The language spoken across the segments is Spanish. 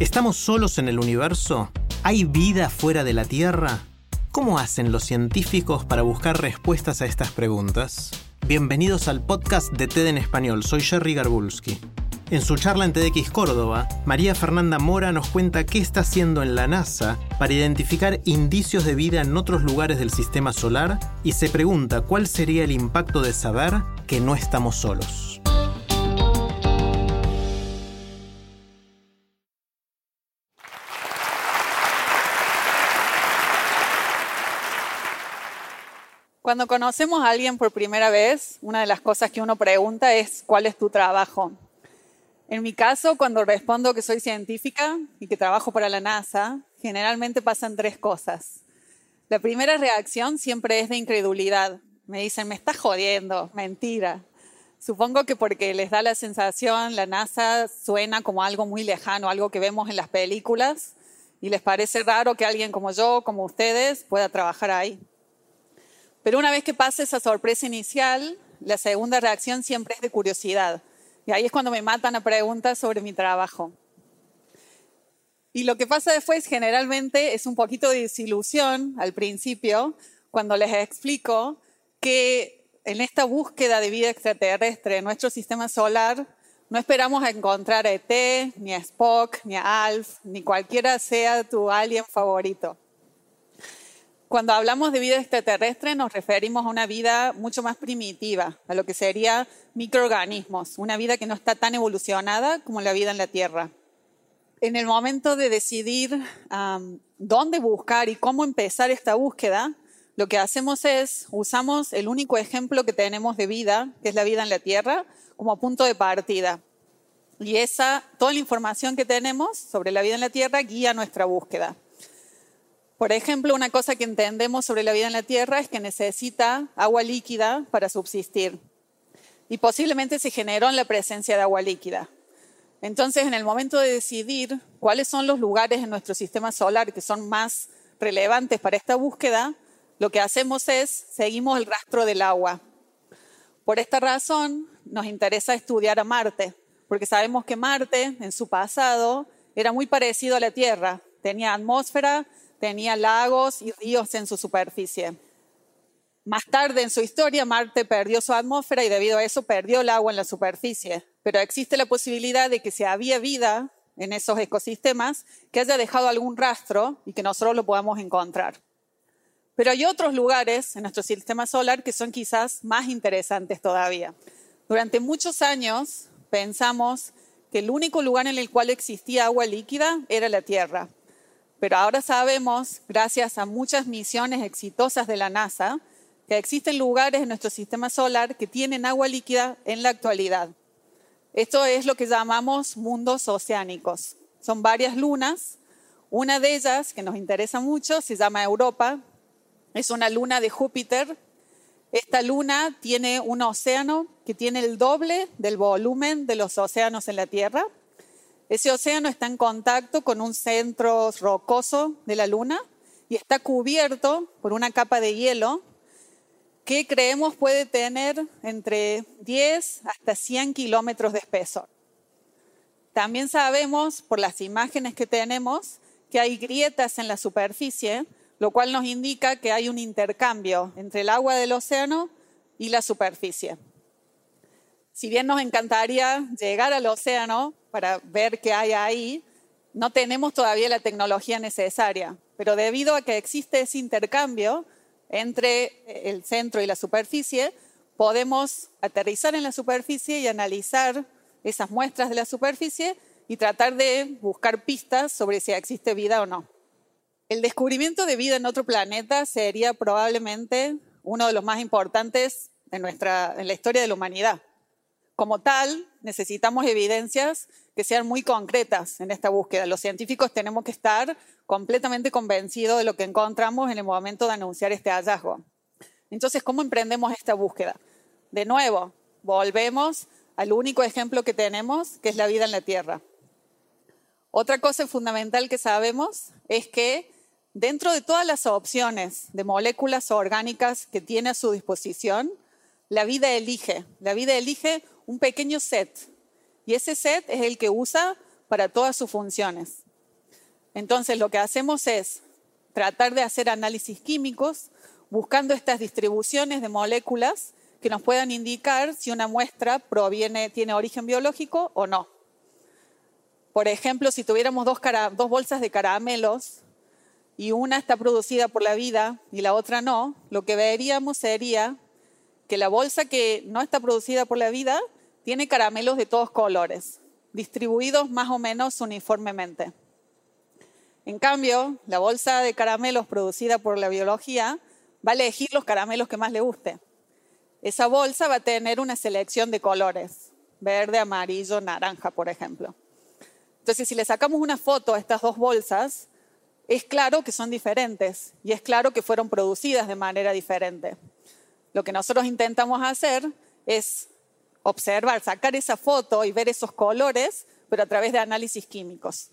¿Estamos solos en el universo? ¿Hay vida fuera de la Tierra? ¿Cómo hacen los científicos para buscar respuestas a estas preguntas? Bienvenidos al podcast de TED en Español, soy Jerry Garbulski. En su charla en TEDx Córdoba, María Fernanda Mora nos cuenta qué está haciendo en la NASA para identificar indicios de vida en otros lugares del sistema solar y se pregunta cuál sería el impacto de saber que no estamos solos. Cuando conocemos a alguien por primera vez, una de las cosas que uno pregunta es ¿cuál es tu trabajo? En mi caso, cuando respondo que soy científica y que trabajo para la NASA, generalmente pasan tres cosas. La primera reacción siempre es de incredulidad. Me dicen, me estás jodiendo, mentira. Supongo que porque les da la sensación, la NASA suena como algo muy lejano, algo que vemos en las películas, y les parece raro que alguien como yo, como ustedes, pueda trabajar ahí. Pero una vez que pasa esa sorpresa inicial, la segunda reacción siempre es de curiosidad. Y ahí es cuando me matan a preguntas sobre mi trabajo. Y lo que pasa después generalmente es un poquito de desilusión al principio, cuando les explico que en esta búsqueda de vida extraterrestre en nuestro sistema solar, no esperamos encontrar a ET, ni a Spock, ni a Alf, ni cualquiera sea tu alien favorito. Cuando hablamos de vida extraterrestre nos referimos a una vida mucho más primitiva, a lo que sería microorganismos, una vida que no está tan evolucionada como la vida en la Tierra. En el momento de decidir dónde buscar y cómo empezar esta búsqueda, lo que hacemos es usamos el único ejemplo que tenemos de vida, que es la vida en la Tierra, como punto de partida. Y esa, toda la información que tenemos sobre la vida en la Tierra guía nuestra búsqueda. Por ejemplo, una cosa que entendemos sobre la vida en la Tierra es que necesita agua líquida para subsistir. Y posiblemente se generó en la presencia de agua líquida. Entonces, en el momento de decidir cuáles son los lugares en nuestro sistema solar que son más relevantes para esta búsqueda, lo que hacemos es seguimos el rastro del agua. Por esta razón, nos interesa estudiar a Marte, porque sabemos que Marte, en su pasado, era muy parecido a la Tierra. Tenía atmósfera, tenía lagos y ríos en su superficie. Más tarde en su historia, Marte perdió su atmósfera y debido a eso perdió el agua en la superficie. Pero existe la posibilidad de que si había vida en esos ecosistemas, que haya dejado algún rastro y que nosotros lo podamos encontrar. Pero hay otros lugares en nuestro sistema solar que son quizás más interesantes todavía. Durante muchos años pensamos que el único lugar en el cual existía agua líquida era la Tierra. Pero ahora sabemos, gracias a muchas misiones exitosas de la NASA, que existen lugares en nuestro sistema solar que tienen agua líquida en la actualidad. Esto es lo que llamamos mundos oceánicos. Son varias lunas. Una de ellas, que nos interesa mucho, se llama Europa. Es una luna de Júpiter. Esta luna tiene un océano que tiene el doble del volumen de los océanos en la Tierra ese océano está en contacto con un centro rocoso de la Luna y está cubierto por una capa de hielo que creemos puede tener entre 10 hasta 100 kilómetros de espesor. También sabemos por las imágenes que tenemos que hay grietas en la superficie, lo cual nos indica que hay un intercambio entre el agua del océano y la superficie. Si bien nos encantaría llegar al océano, para ver qué hay ahí, no tenemos todavía la tecnología necesaria, pero debido a que existe ese intercambio entre el centro y la superficie, podemos aterrizar en la superficie y analizar esas muestras de la superficie y tratar de buscar pistas sobre si existe vida o no. El descubrimiento de vida en otro planeta sería probablemente uno de los más importantes en, en la historia de la humanidad como tal, necesitamos evidencias que sean muy concretas en esta búsqueda. Los científicos tenemos que estar completamente convencidos de lo que encontramos en el momento de anunciar este hallazgo. Entonces, ¿cómo emprendemos esta búsqueda? De nuevo, volvemos al único ejemplo que tenemos, que es la vida en la Tierra. Otra cosa fundamental que sabemos es que dentro de todas las opciones de moléculas orgánicas que tiene a su disposición, la vida elige, la vida elige un pequeño set y ese set es el que usa para todas sus funciones. Entonces lo que hacemos es tratar de hacer análisis químicos buscando estas distribuciones de moléculas que nos puedan indicar si una muestra proviene, tiene origen biológico o no. Por ejemplo, si tuviéramos dos, dos bolsas de caramelos y una está producida por la vida y la otra no, lo que veríamos sería que la bolsa que no está producida por la vida tiene caramelos de todos colores, distribuidos más o menos uniformemente. En cambio, la bolsa de caramelos producida por la biología va a elegir los caramelos que más le guste. Esa bolsa va a tener una selección de colores, verde, amarillo, naranja, por ejemplo. Entonces, si le sacamos una foto a estas dos bolsas, es claro que son diferentes y es claro que fueron producidas de manera diferente. Lo que nosotros intentamos hacer es observar, sacar esa foto y ver esos colores, pero a través de análisis químicos.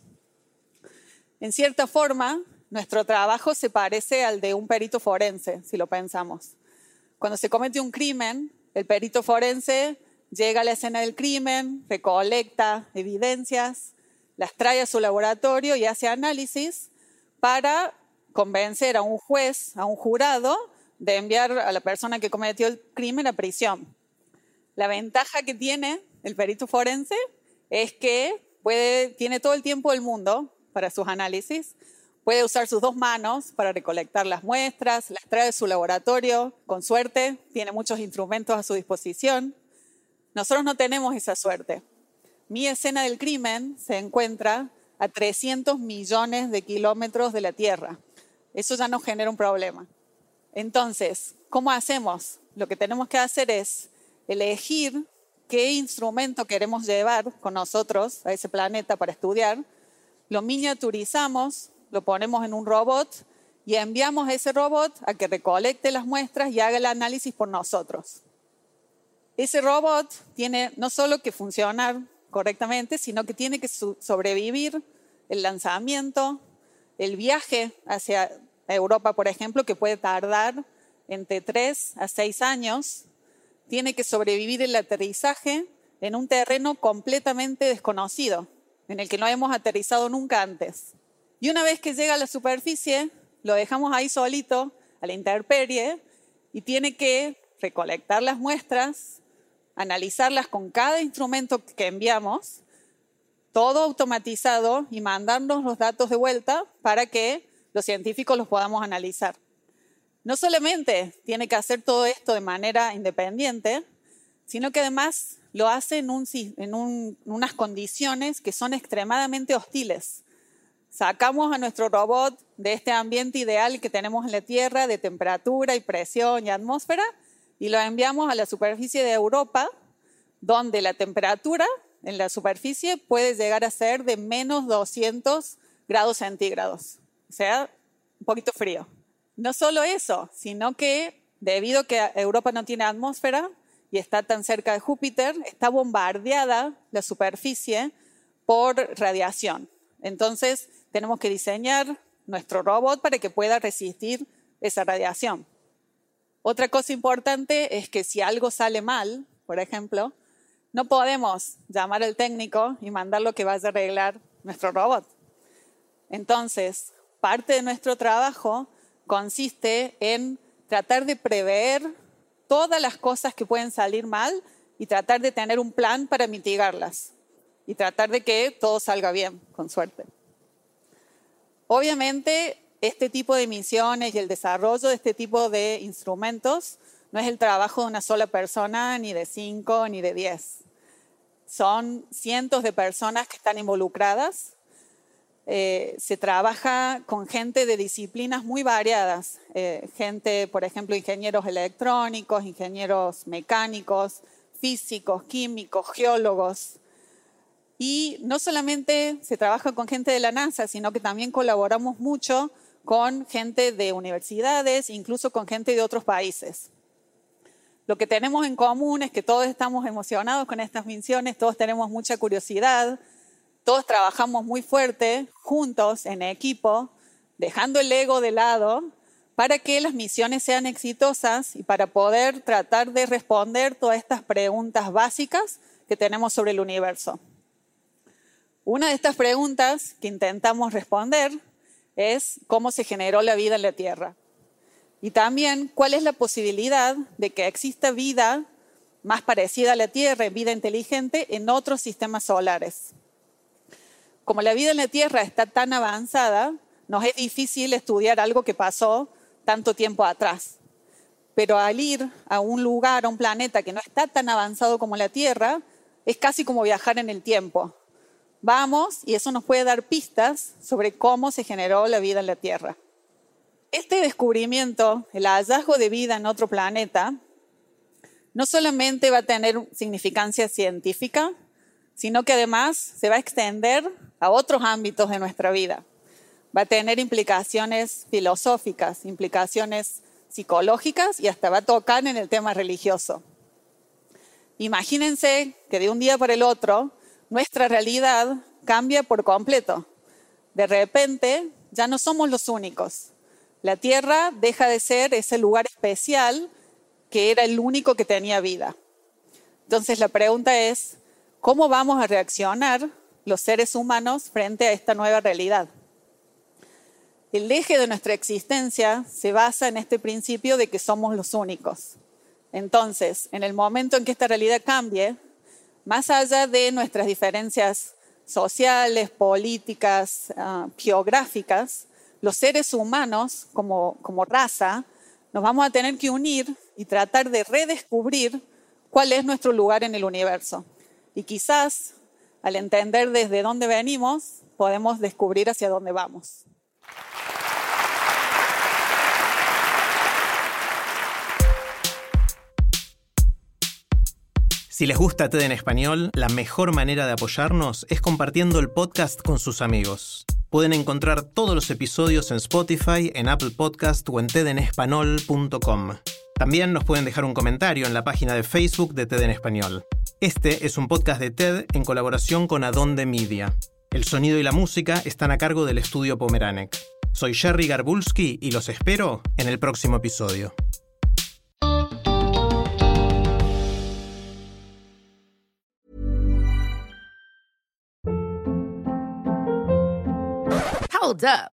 En cierta forma, nuestro trabajo se parece al de un perito forense, si lo pensamos. Cuando se comete un crimen, el perito forense llega a la escena del crimen, recolecta evidencias, las trae a su laboratorio y hace análisis para convencer a un juez, a un jurado, de enviar a la persona que cometió el crimen a prisión. La ventaja que tiene el perito forense es que tiene todo el tiempo del mundo para sus análisis, puede usar sus dos manos para recolectar las muestras, las trae de su laboratorio, con suerte, tiene muchos instrumentos a su disposición. Nosotros no tenemos esa suerte. Mi escena del crimen se encuentra a 300 millones de kilómetros de la Tierra. Eso ya nos genera un problema. Entonces, ¿cómo hacemos? Lo que tenemos que hacer es elegir qué instrumento queremos llevar con nosotros a ese planeta para estudiar, lo miniaturizamos, lo ponemos en un robot y enviamos ese robot a que recolecte las muestras y haga el análisis por nosotros. Ese robot tiene no solo que funcionar correctamente, sino que tiene que sobrevivir el lanzamiento, el viaje hacia Europa, por ejemplo, que puede tardar entre tres a seis años, tiene que sobrevivir el aterrizaje en un terreno completamente desconocido, en el que no hemos aterrizado nunca antes. Y una vez que llega a la superficie, lo dejamos ahí solito, a la intemperie, y tiene que recolectar las muestras, analizarlas con cada instrumento que enviamos, todo automatizado y mandarnos los datos de vuelta para que los científicos los podamos analizar. No solamente tiene que hacer todo esto de manera independiente, sino que además lo hace en, unas condiciones que son extremadamente hostiles. Sacamos a nuestro robot de este ambiente ideal que tenemos en la Tierra de temperatura y presión y atmósfera y lo enviamos a la superficie de Europa, donde la temperatura en la superficie puede llegar a ser de menos 200 grados centígrados sea, un poquito frío. No solo eso, sino que debido a que Europa no tiene atmósfera y está tan cerca de Júpiter, está bombardeada la superficie por radiación. Entonces, tenemos que diseñar nuestro robot para que pueda resistir esa radiación. Otra cosa importante es que si algo sale mal, por ejemplo, no podemos llamar al técnico y mandarlo que vaya a arreglar nuestro robot. Entonces, parte de nuestro trabajo consiste en tratar de prever todas las cosas que pueden salir mal y tratar de tener un plan para mitigarlas y tratar de que todo salga bien, con suerte. Obviamente, este tipo de misiones y el desarrollo de este tipo de instrumentos no es el trabajo de una sola persona, ni de cinco, ni de diez. Son cientos de personas que están involucradas eh, se trabaja con gente de disciplinas muy variadas, eh, gente, por ejemplo, ingenieros electrónicos, ingenieros mecánicos, físicos, químicos, geólogos. Y no solamente se trabaja con gente de la NASA, sino que también colaboramos mucho con gente de universidades, incluso con gente de otros países. Lo que tenemos en común es que todos estamos emocionados con estas misiones, todos tenemos mucha curiosidad, todos trabajamos muy fuerte, juntos, en equipo, dejando el ego de lado para que las misiones sean exitosas y para poder tratar de responder todas estas preguntas básicas que tenemos sobre el universo. Una de estas preguntas que intentamos responder es cómo se generó la vida en la Tierra. Y también cuál es la posibilidad de que exista vida más parecida a la Tierra, vida inteligente, en otros sistemas solares. Como la vida en la Tierra está tan avanzada, nos es difícil estudiar algo que pasó tanto tiempo atrás. Pero al ir a un lugar, a un planeta que no está tan avanzado como la Tierra, es casi como viajar en el tiempo. Vamos y eso nos puede dar pistas sobre cómo se generó la vida en la Tierra. Este descubrimiento, el hallazgo de vida en otro planeta, no solamente va a tener significancia científica, sino que además se va a extender a otros ámbitos de nuestra vida va a tener implicaciones filosóficas, implicaciones psicológicas y hasta va a tocar en el tema religioso. Imagínense que de un día para el otro nuestra realidad cambia por completo. De repente ya no somos los únicos. La Tierra deja de ser ese lugar especial que era el único que tenía vida. Entonces la pregunta es, ¿cómo vamos a reaccionar los seres humanos frente a esta nueva realidad? El eje de nuestra existencia se basa en este principio de que somos los únicos. Entonces, en el momento en que esta realidad cambie, más allá de nuestras diferencias sociales, políticas, ah, geográficas, los seres humanos como, como raza nos vamos a tener que unir y tratar de redescubrir cuál es nuestro lugar en el universo. Y quizás, al entender desde dónde venimos, podemos descubrir hacia dónde vamos. Si les gusta TED en español, la mejor manera de apoyarnos es compartiendo el podcast con sus amigos. Pueden encontrar todos los episodios en Spotify, en Apple Podcast o en tedenespanol.com. También nos pueden dejar un comentario en la página de Facebook de TED en español. Este es un podcast de TED en colaboración con Adonde Media. El sonido y la música están a cargo del estudio Pomeranek. Soy Jerry Garbulski y los espero en el próximo episodio. Hold up.